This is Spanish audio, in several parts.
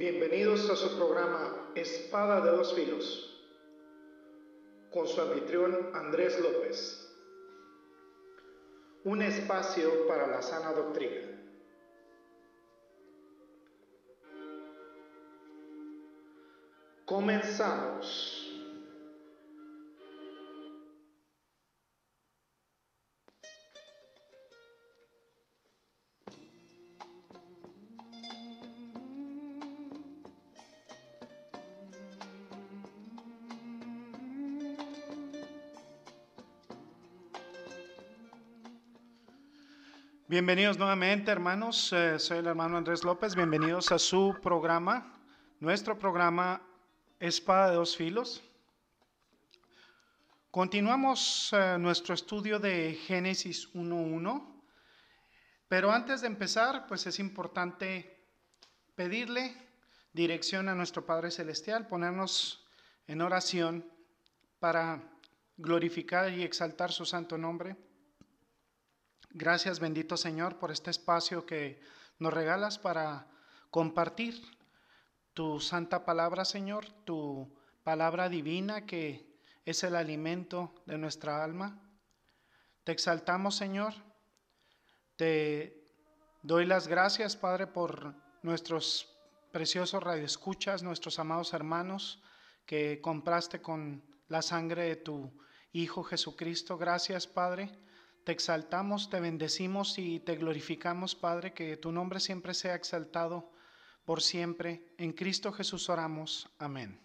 Bienvenidos a su programa Espada de dos filos con su anfitrión Andrés López. Un espacio para la sana doctrina. Comenzamos. Bienvenidos nuevamente, hermanos. Eh, soy el hermano Andrés López. Bienvenidos a su programa, nuestro programa Espada de dos filos. Continuamos eh, nuestro estudio de Génesis 1.1, pero antes de empezar, pues es importante pedirle dirección a nuestro Padre Celestial, ponernos en oración para glorificar y exaltar su santo nombre. Gracias bendito Señor por este espacio que nos regalas para compartir tu santa palabra, Señor, tu palabra divina que es el alimento de nuestra alma. Te exaltamos, Señor. Te doy las gracias, Padre, por nuestros preciosos radioescuchas, nuestros amados hermanos que compraste con la sangre de tu Hijo Jesucristo. Gracias, Padre te exaltamos, te bendecimos y te glorificamos, Padre, que tu nombre siempre sea exaltado por siempre. En Cristo Jesús oramos. Amén.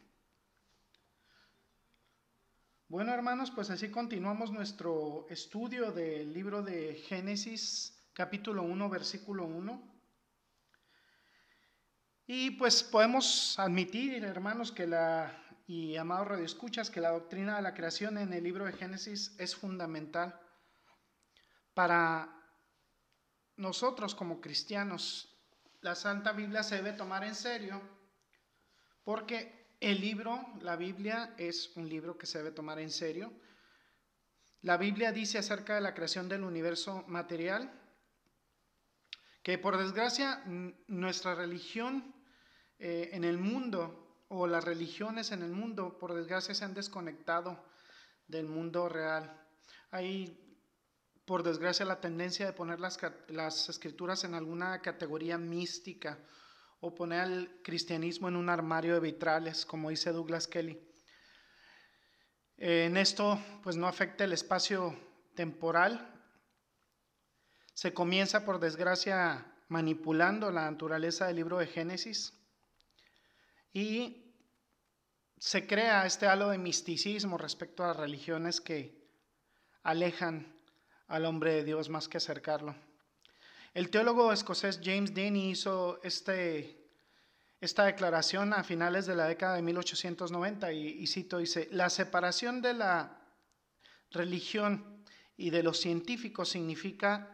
Bueno, hermanos, pues así continuamos nuestro estudio del libro de Génesis, capítulo 1, versículo 1. Y pues podemos admitir, hermanos, que la, y amados radioescuchas, que la doctrina de la creación en el libro de Génesis es fundamental para nosotros como cristianos, la Santa Biblia se debe tomar en serio porque el libro, la Biblia, es un libro que se debe tomar en serio. La Biblia dice acerca de la creación del universo material que por desgracia nuestra religión eh, en el mundo o las religiones en el mundo por desgracia se han desconectado del mundo real. Hay por desgracia, la tendencia de poner las, escrituras en alguna categoría mística o poner al cristianismo en un armario de vitrales, como dice Douglas Kelly. En esto, pues no afecta el espacio temporal. Se comienza, por desgracia, manipulando la naturaleza del libro de Génesis y se crea este halo de misticismo respecto a las religiones que alejan al hombre de Dios más que acercarlo. El teólogo escocés James Denny hizo este, esta declaración a finales de la década de 1890 y, y cito, dice, la separación de la religión y de los científicos significa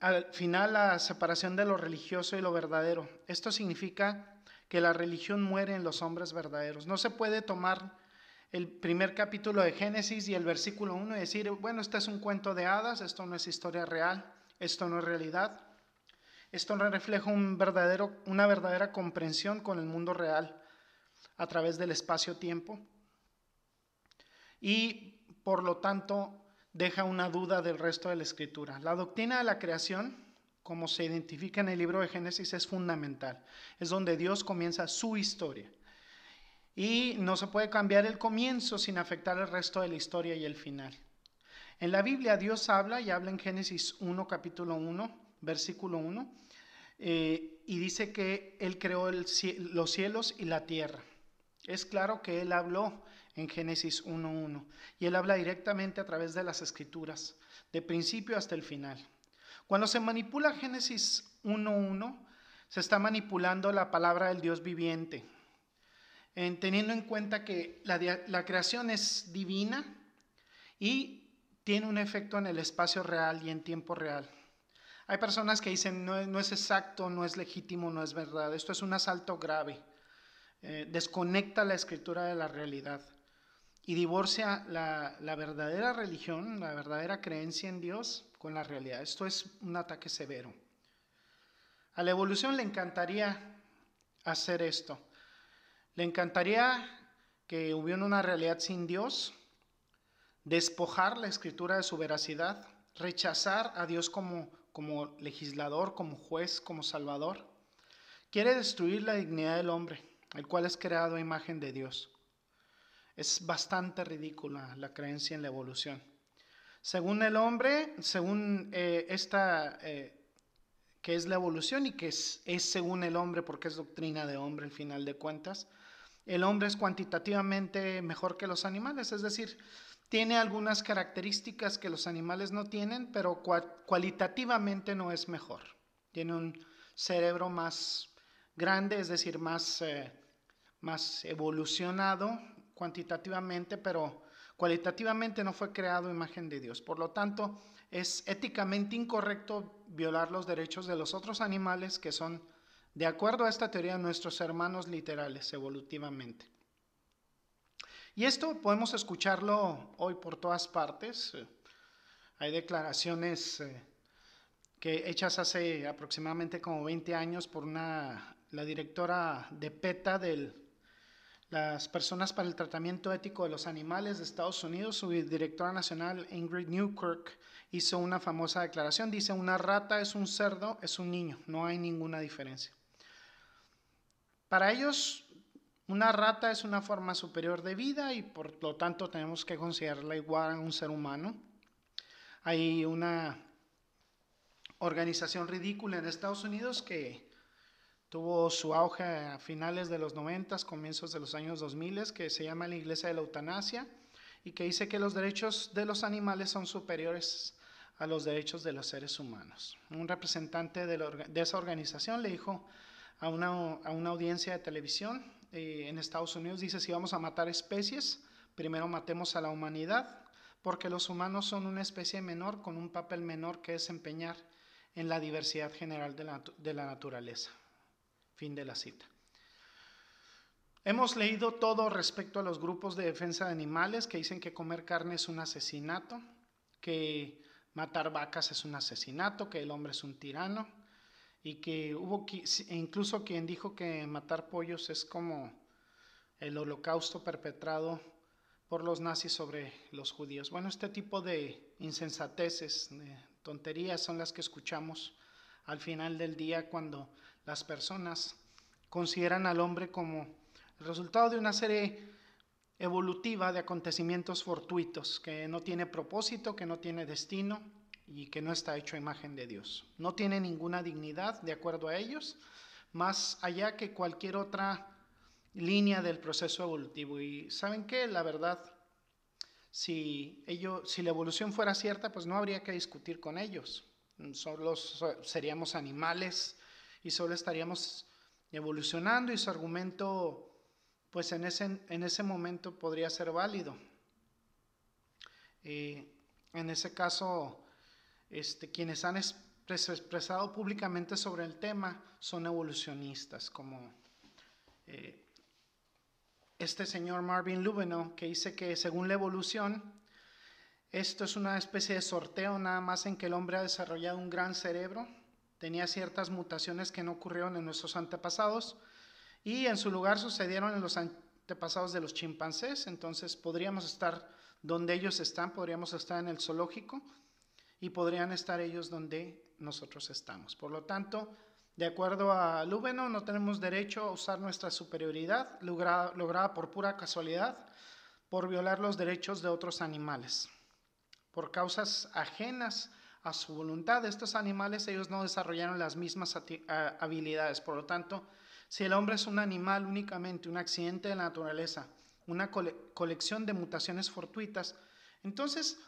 al final la separación de lo religioso y lo verdadero. Esto significa que la religión muere en los hombres verdaderos. No se puede tomar el primer capítulo de Génesis y el versículo 1 y decir, bueno, este es un cuento de hadas, esto no es historia real, esto no es realidad, esto no refleja un verdadero, una verdadera comprensión con el mundo real a través del espacio-tiempo y por lo tanto deja una duda del resto de la escritura. La doctrina de la creación, como se identifica en el libro de Génesis, es fundamental. Es donde Dios comienza su historia. Y no se puede cambiar el comienzo sin afectar el resto de la historia y el final. En la Biblia Dios habla y habla en Génesis 1, capítulo 1, versículo 1, eh, y dice que Él creó los cielos y la tierra. Es claro que Él habló en Génesis 1.1 y Él habla directamente a través de las escrituras, de principio hasta el final. Cuando se manipula Génesis 1.1, se está manipulando la palabra del Dios viviente, teniendo en cuenta que la, creación es divina y tiene un efecto en el espacio real y en tiempo real. Hay personas que dicen no, es exacto, no es legítimo, no es verdad. Esto es un asalto grave. Eh, desconecta la escritura de la realidad y divorcia la, verdadera religión, la verdadera creencia en Dios con la realidad. Esto es un ataque severo. A la evolución le encantaría hacer esto. Le encantaría que hubiera una realidad sin Dios, despojar la escritura de su veracidad, rechazar a Dios como, como legislador, como juez, como salvador. Quiere destruir la dignidad del hombre, el cual es creado a imagen de Dios. Es bastante ridícula la creencia en la evolución. Según el hombre, según eh, esta, eh, que es la evolución y que es, es según el hombre porque es doctrina de hombre al final de cuentas, el hombre es cuantitativamente mejor que los animales, es decir, tiene algunas características que los animales no tienen, pero cualitativamente no es mejor. Tiene un cerebro más grande, es decir, más, eh, más evolucionado cuantitativamente, pero cualitativamente no fue creado imagen de Dios. Por lo tanto, es éticamente incorrecto violar los derechos de los otros animales que son, de acuerdo a esta teoría, nuestros hermanos literales evolutivamente. Y esto podemos escucharlo hoy por todas partes. Hay declaraciones eh, que hechas hace aproximadamente como 20 años por la directora de PETA, de las Personas para el Tratamiento Ético de los Animales de Estados Unidos, su directora nacional Ingrid Newkirk, hizo una famosa declaración. Dice, una rata es un cerdo, es un niño, no hay ninguna diferencia. Para ellos, una rata es una forma superior de vida y por lo tanto tenemos que considerarla igual a un ser humano. Hay una organización ridícula en Estados Unidos que Tuvo su auge a finales de los 90, comienzos de los años 2000, que se llama la Iglesia de la Eutanasia y que dice que los derechos de los animales son superiores a los derechos de los seres humanos. Un representante de, esa organización le dijo a una, a una audiencia de televisión eh, en Estados Unidos, dice, si vamos a matar especies, primero matemos a la humanidad, porque los humanos son una especie menor con un papel menor que desempeñar en la diversidad general de la, de la naturaleza. Fin de la cita. Hemos leído todo respecto a los grupos de defensa de animales que dicen que comer carne es un asesinato, que matar vacas es un asesinato, que el hombre es un tirano y que hubo incluso quien dijo que matar pollos es como el holocausto perpetrado por los nazis sobre los judíos. Bueno, este tipo de insensateces, de tonterías son las que escuchamos al final del día cuando las personas consideran al hombre como el resultado de una serie evolutiva de acontecimientos fortuitos, que no tiene propósito, que no tiene destino y que no está hecho a imagen de Dios. No tiene ninguna dignidad de acuerdo a ellos, más allá que cualquier otra línea del proceso evolutivo. Y saben qué, la verdad, si, ellos, si la evolución fuera cierta, pues no habría que discutir con ellos. Solo seríamos animales y solo estaríamos evolucionando y su argumento pues en ese, en ese momento podría ser válido. Eh, en ese caso, este, quienes han expresado públicamente sobre el tema son evolucionistas, como eh, este señor Marvin Lubeno, que dice que según la evolución, esto es una especie de sorteo nada más en que el hombre ha desarrollado un gran cerebro tenía ciertas mutaciones que no ocurrieron en nuestros antepasados y en su lugar sucedieron en los antepasados de los chimpancés, entonces podríamos estar donde ellos están, podríamos estar en el zoológico y podrían estar ellos donde nosotros estamos. Por lo tanto, de acuerdo a Lúbeno, no tenemos derecho a usar nuestra superioridad lograda, lograda por pura casualidad por violar los derechos de otros animales, por causas ajenas a su voluntad. Estos animales, ellos no desarrollaron las mismas habilidades. Por lo tanto, si el hombre es un animal únicamente, un accidente de la naturaleza, una colección de mutaciones fortuitas, entonces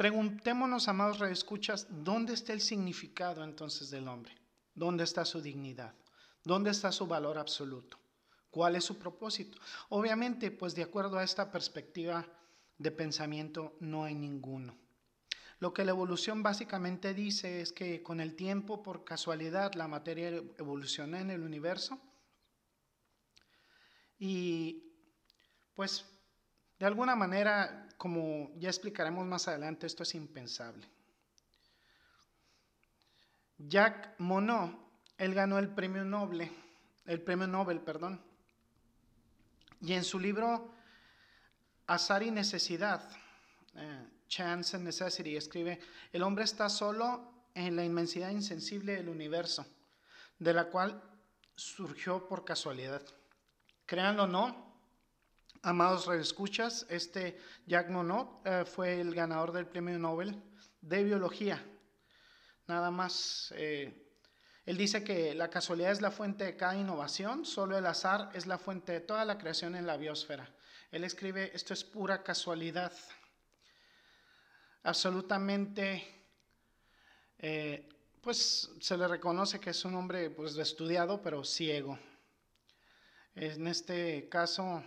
preguntémonos, amados redescuchas, ¿dónde está el significado entonces del hombre? ¿Dónde está su dignidad? ¿Dónde está su valor absoluto? ¿Cuál es su propósito? Obviamente, pues de acuerdo a esta perspectiva de pensamiento, no hay ninguno. Lo que la evolución básicamente dice es que con el tiempo, por casualidad, la materia evolucionó en el universo y pues de alguna manera, como ya explicaremos más adelante, esto es impensable. Jacques Monod, él ganó el premio Nobel, el premio Nobel, perdón. Y en su libro Azar y Necesidad, eh, Chance and Necessity, escribe, el hombre está solo en la inmensidad insensible del universo, de la cual surgió por casualidad. Créanlo o no, amados redescuchas, este Jack Monod eh, fue el ganador del premio Nobel de biología. Nada más, eh, él dice que la casualidad es la fuente de cada innovación, solo el azar es la fuente de toda la creación en la biosfera. Él escribe, esto es pura casualidad. Absolutamente, eh, pues se le reconoce que es un hombre pues, estudiado, pero ciego. En este caso,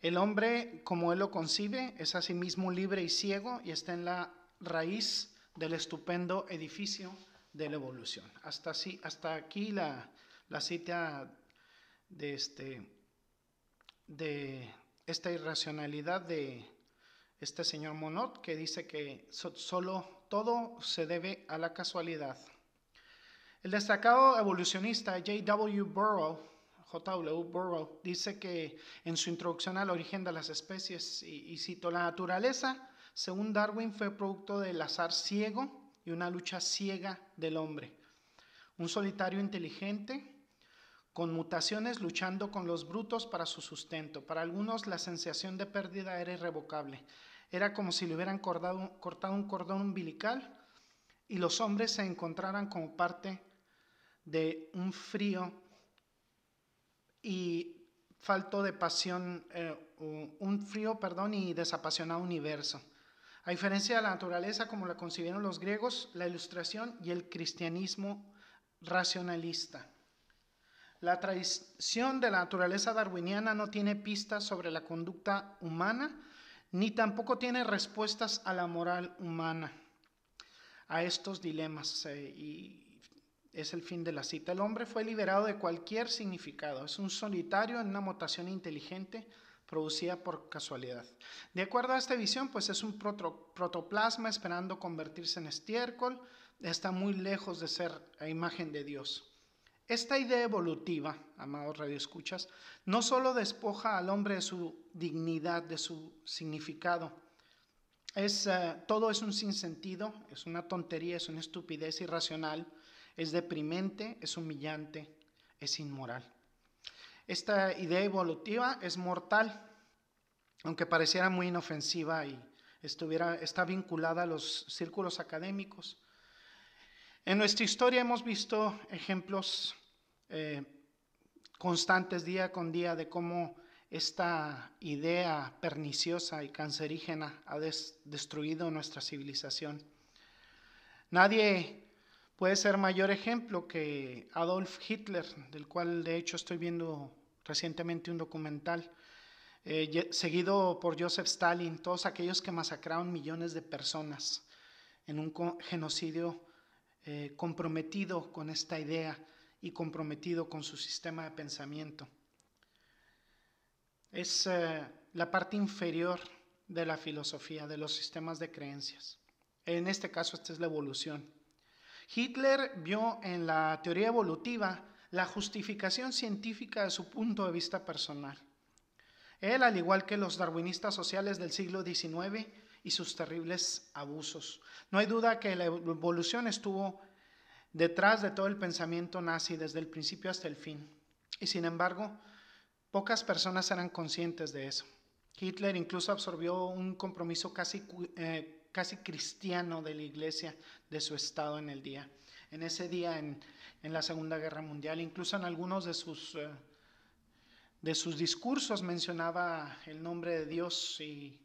el hombre, como él lo concibe, es asimismo libre y ciego y está en la raíz del estupendo edificio de la evolución. Hasta, aquí la, cita de, este, de esta irracionalidad de este señor Monod, que dice que solo todo se debe a la casualidad. El destacado evolucionista J.W. Burrow, J.W. Burrow, dice que en su introducción al origen de las especies, y, y cito, la naturaleza según Darwin, fue producto del azar ciego y una lucha ciega del hombre. Un solitario inteligente con mutaciones luchando con los brutos para su sustento. Para algunos la sensación de pérdida era irrevocable. Era como si le hubieran cortado, cortado un cordón umbilical y los hombres se encontraran como parte de un frío y falto de pasión, eh, un frío, perdón, y desapasionado universo. A diferencia de la naturaleza como la concibieron los griegos, la ilustración y el cristianismo racionalista. La tradición de la naturaleza darwiniana no tiene pistas sobre la conducta humana, ni tampoco tiene respuestas a la moral humana, a estos dilemas. Eh, es el fin de la cita. El hombre fue liberado de cualquier significado. Es un solitario en una mutación inteligente producida por casualidad. De acuerdo a esta visión, pues es un protoplasma esperando convertirse en estiércol, está muy lejos de ser a imagen de Dios. Esta idea evolutiva, amados radioescuchas, no solo despoja al hombre de su dignidad, de su significado, es, eh, todo es un sinsentido, es una tontería, es una estupidez irracional, es deprimente, es humillante, es inmoral. Esta idea evolutiva es mortal, aunque pareciera muy inofensiva y estuviera, está vinculada a los círculos académicos. En nuestra historia hemos visto ejemplos eh, constantes día con día de cómo esta idea perniciosa y cancerígena ha destruido nuestra civilización. Nadie puede ser mayor ejemplo que Adolf Hitler, del cual de hecho estoy viendo recientemente un documental, eh, seguido por Joseph Stalin, todos aquellos que masacraron millones de personas en un genocidio eh, comprometido con esta idea y comprometido con su sistema de pensamiento. Es eh, la parte inferior de la filosofía, de los sistemas de creencias. En este caso, esta es la evolución. Hitler vio en la teoría evolutiva la justificación científica de su punto de vista personal. Él, al igual que los darwinistas sociales del siglo XIX y sus terribles abusos. No hay duda que la evolución estuvo detrás de todo el pensamiento nazi desde el principio hasta el fin. Y sin embargo, pocas personas eran conscientes de eso. Hitler incluso absorbió un compromiso casi, eh, casi cristiano de la iglesia de su estado en el día. En ese día, en en la Segunda Guerra Mundial. Incluso en algunos de sus, eh, de sus discursos mencionaba el nombre de Dios y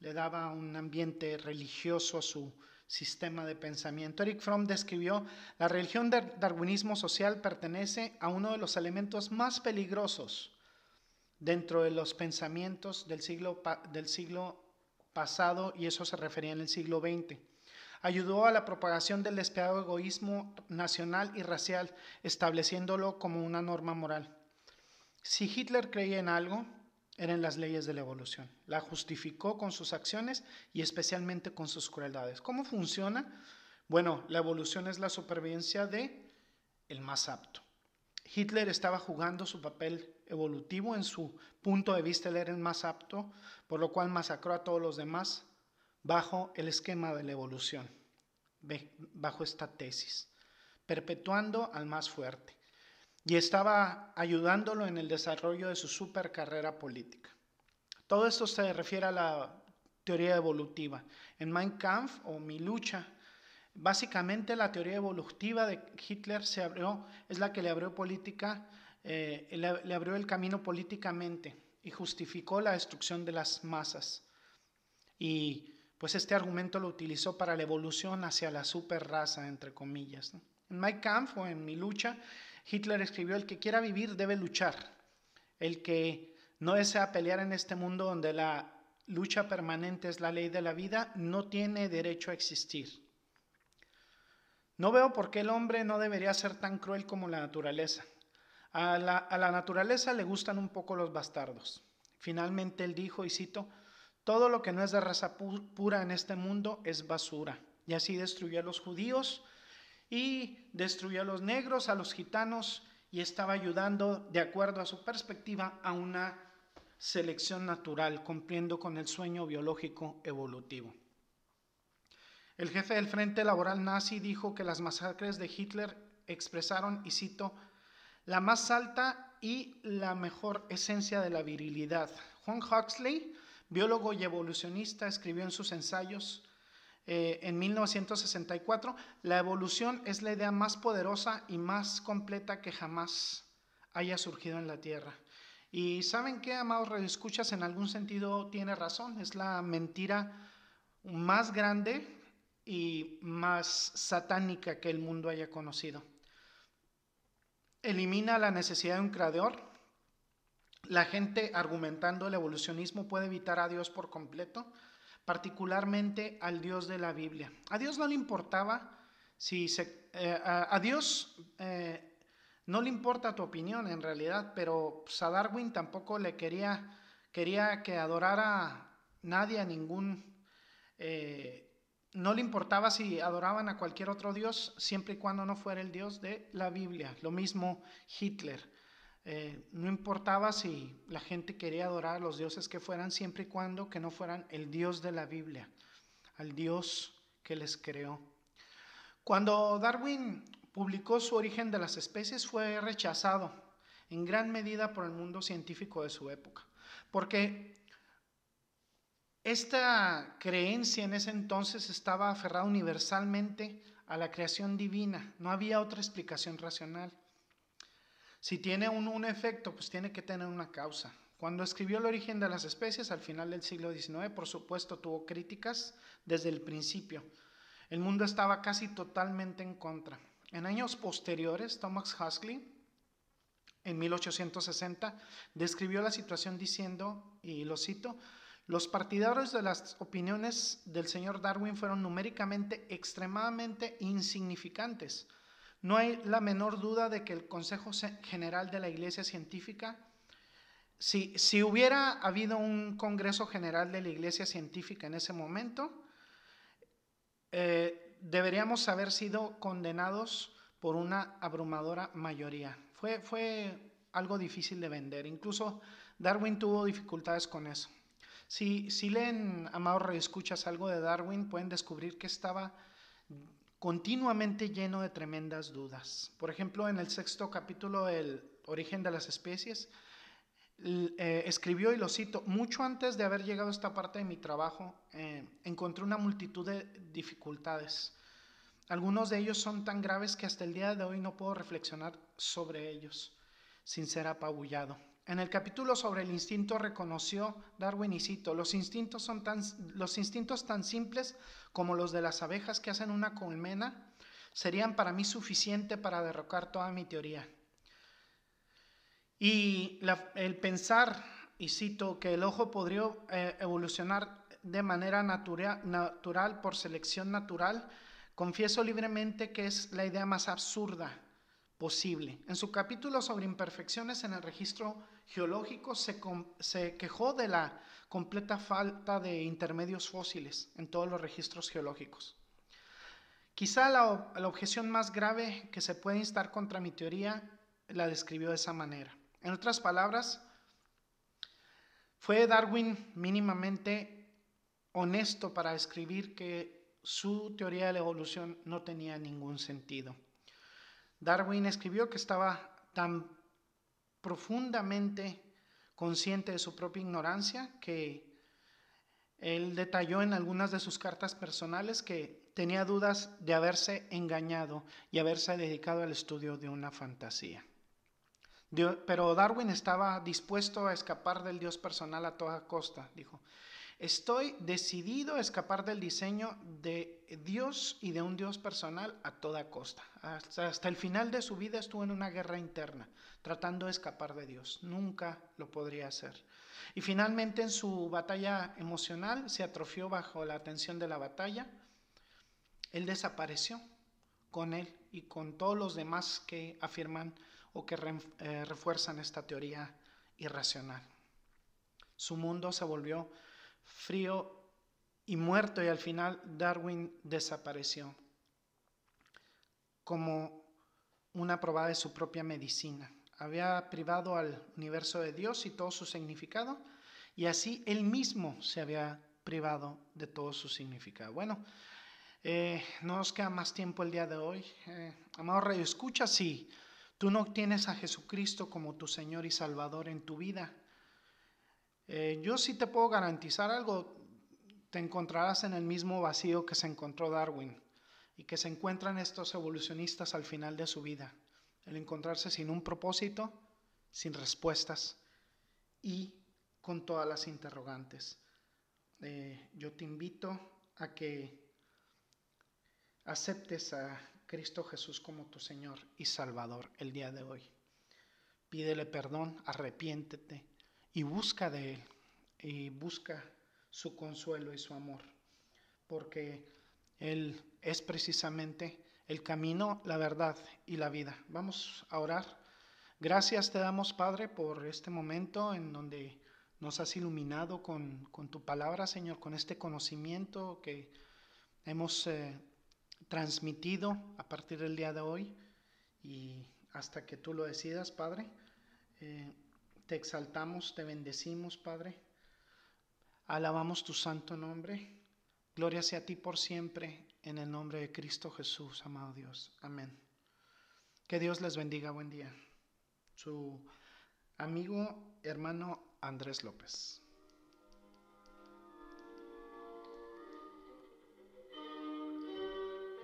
le daba un ambiente religioso a su sistema de pensamiento. Eric Fromm describió, la religión del darwinismo social pertenece a uno de los elementos más peligrosos dentro de los pensamientos del siglo, del siglo y eso se refería en el siglo XX ayudó a la propagación del despiadado egoísmo nacional y racial, estableciéndolo como una norma moral. Si Hitler creía en algo, eran las leyes de la evolución. La justificó con sus acciones y especialmente con sus crueldades. ¿Cómo funciona? Bueno, la evolución es la supervivencia de el más apto. Hitler estaba jugando su papel evolutivo, en su punto de vista él era el más apto, por lo cual masacró a todos los demás bajo el esquema de la evolución, bajo esta tesis, perpetuando al más fuerte. Y estaba ayudándolo en el desarrollo de su super carrera política. Todo esto se refiere a la teoría evolutiva. En Mein Kampf o Mi lucha, básicamente la teoría evolutiva de Hitler se abrió, es la que le abrió política, eh, le, abrió el camino políticamente y justificó la destrucción de las masas. Y pues este argumento lo utilizó para la evolución hacia la super raza, entre comillas. En Mein Kampf o en Mi lucha, Hitler escribió, el que quiera vivir debe luchar. El que no desea pelear en este mundo donde la lucha permanente es la ley de la vida, no tiene derecho a existir. No veo por qué el hombre no debería ser tan cruel como la naturaleza. A la, naturaleza le gustan un poco los bastardos. Finalmente él dijo, y cito, todo lo que no es de raza pura en este mundo es basura. Y así destruyó a los judíos y destruyó a los negros, a los gitanos, y estaba ayudando, de acuerdo a su perspectiva, a una selección natural, cumpliendo con el sueño biológico evolutivo. El jefe del Frente Laboral nazi dijo que las masacres de Hitler expresaron, y cito, la más alta y la mejor esencia de la virilidad. Juan Huxley, biólogo y evolucionista, escribió en sus ensayos eh, en 1964, la evolución es la idea más poderosa y más completa que jamás haya surgido en la Tierra. Y saben qué, amados redescuchas, en algún sentido tiene razón, es la mentira más grande y más satánica que el mundo haya conocido. Elimina la necesidad de un creador. La gente argumentando el evolucionismo puede evitar a Dios por completo, particularmente al Dios de la Biblia. A Dios no le importaba si se... Eh, a, Dios eh, no le importa tu opinión en realidad, pero pues, a Darwin tampoco le quería, quería que adorara nadie, a ningún... Eh, no le importaba si adoraban a cualquier otro dios, siempre y cuando no fuera el dios de la Biblia. Lo mismo Hitler. Eh, no importaba si la gente quería adorar a los dioses que fueran, siempre y cuando que no fueran el dios de la Biblia, al dios que les creó. Cuando Darwin publicó su origen de las especies fue rechazado en gran medida por el mundo científico de su época, porque esta creencia en ese entonces estaba aferrada universalmente a la creación divina, no había otra explicación racional. Si tiene un, efecto, pues tiene que tener una causa. Cuando escribió El origen de las especies al final del siglo XIX, por supuesto, tuvo críticas desde el principio. El mundo estaba casi totalmente en contra. En años posteriores, Thomas Huxley, en 1860, describió la situación diciendo, y lo cito, los partidarios de las opiniones del señor Darwin fueron numéricamente extremadamente insignificantes. No hay la menor duda de que el Consejo General de la Iglesia Científica, si, hubiera habido un Congreso General de la Iglesia Científica en ese momento, eh, deberíamos haber sido condenados por una abrumadora mayoría. Fue algo difícil de vender. Incluso Darwin tuvo dificultades con eso. Si, si leen, amados escuchas algo de Darwin, pueden descubrir que estaba continuamente lleno de tremendas dudas. Por ejemplo, en el sexto capítulo El origen de las especies, eh, escribió, y lo cito, mucho antes de haber llegado a esta parte de mi trabajo, eh, encontré una multitud de dificultades. Algunos de ellos son tan graves que hasta el día de hoy no puedo reflexionar sobre ellos sin ser apabullado. En el capítulo sobre el instinto reconoció Darwin y cito, los instintos son tan, los instintos tan simples como los de las abejas que hacen una colmena serían para mí suficiente para derrocar toda mi teoría. Y el pensar, y cito, que el ojo podría eh, evolucionar de manera natural por selección natural, confieso libremente que es la idea más absurda posible. En su capítulo sobre imperfecciones en el registro geológico se, quejó de la completa falta de intermedios fósiles en todos los registros geológicos. Quizá la, la objeción más grave que se puede instar contra mi teoría la describió de esa manera. En otras palabras, fue Darwin mínimamente honesto para escribir que su teoría de la evolución no tenía ningún sentido. Darwin escribió que estaba tan profundamente consciente de su propia ignorancia que él detalló en algunas de sus cartas personales que tenía dudas de haberse engañado y haberse dedicado al estudio de una fantasía. Pero Darwin estaba dispuesto a escapar del Dios personal a toda costa. Dijo, estoy decidido a escapar del diseño de Dios y de un Dios personal a toda costa. Hasta, el final de su vida estuvo en una guerra interna, tratando de escapar de Dios. Nunca lo podría hacer. Y finalmente en su batalla emocional se atrofió bajo la tensión de la batalla. Él desapareció con él y con todos los demás que afirman o que eh, refuerzan esta teoría irracional. Su mundo se volvió frío y muerto y al final Darwin desapareció como una prueba de su propia medicina. Había privado al universo de Dios y todo su significado y así él mismo se había privado de todo su significado. Bueno, eh, no nos queda más tiempo el día de hoy. Eh, amado Radio Escucha, sí tú no tienes a Jesucristo como tu Señor y Salvador en tu vida, eh, yo sí te puedo garantizar algo, te encontrarás en el mismo vacío que se encontró Darwin y que se encuentran estos evolucionistas al final de su vida, el encontrarse sin un propósito, sin respuestas y con todas las interrogantes. Eh, yo te invito a que aceptes a Cristo Jesús como tu Señor y Salvador el día de hoy. Pídele perdón, arrepiéntete y busca de Él y busca su consuelo y su amor, porque Él es precisamente el camino, la verdad y la vida. Vamos a orar. Gracias te damos, Padre, por este momento en donde nos has iluminado con, con tu palabra, Señor, con este conocimiento que hemos eh, transmitido a partir del día de hoy y hasta que tú lo decidas, Padre. Eh, te exaltamos, te bendecimos, Padre. Alabamos tu santo nombre. Gloria sea a ti por siempre, en el nombre de Cristo Jesús, amado Dios. Amén. Que Dios les bendiga. Buen día. Su amigo, hermano Andrés López.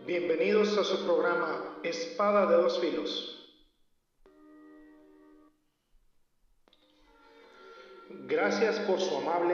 Bienvenidos a su programa Espada de dos filos. Gracias por su amable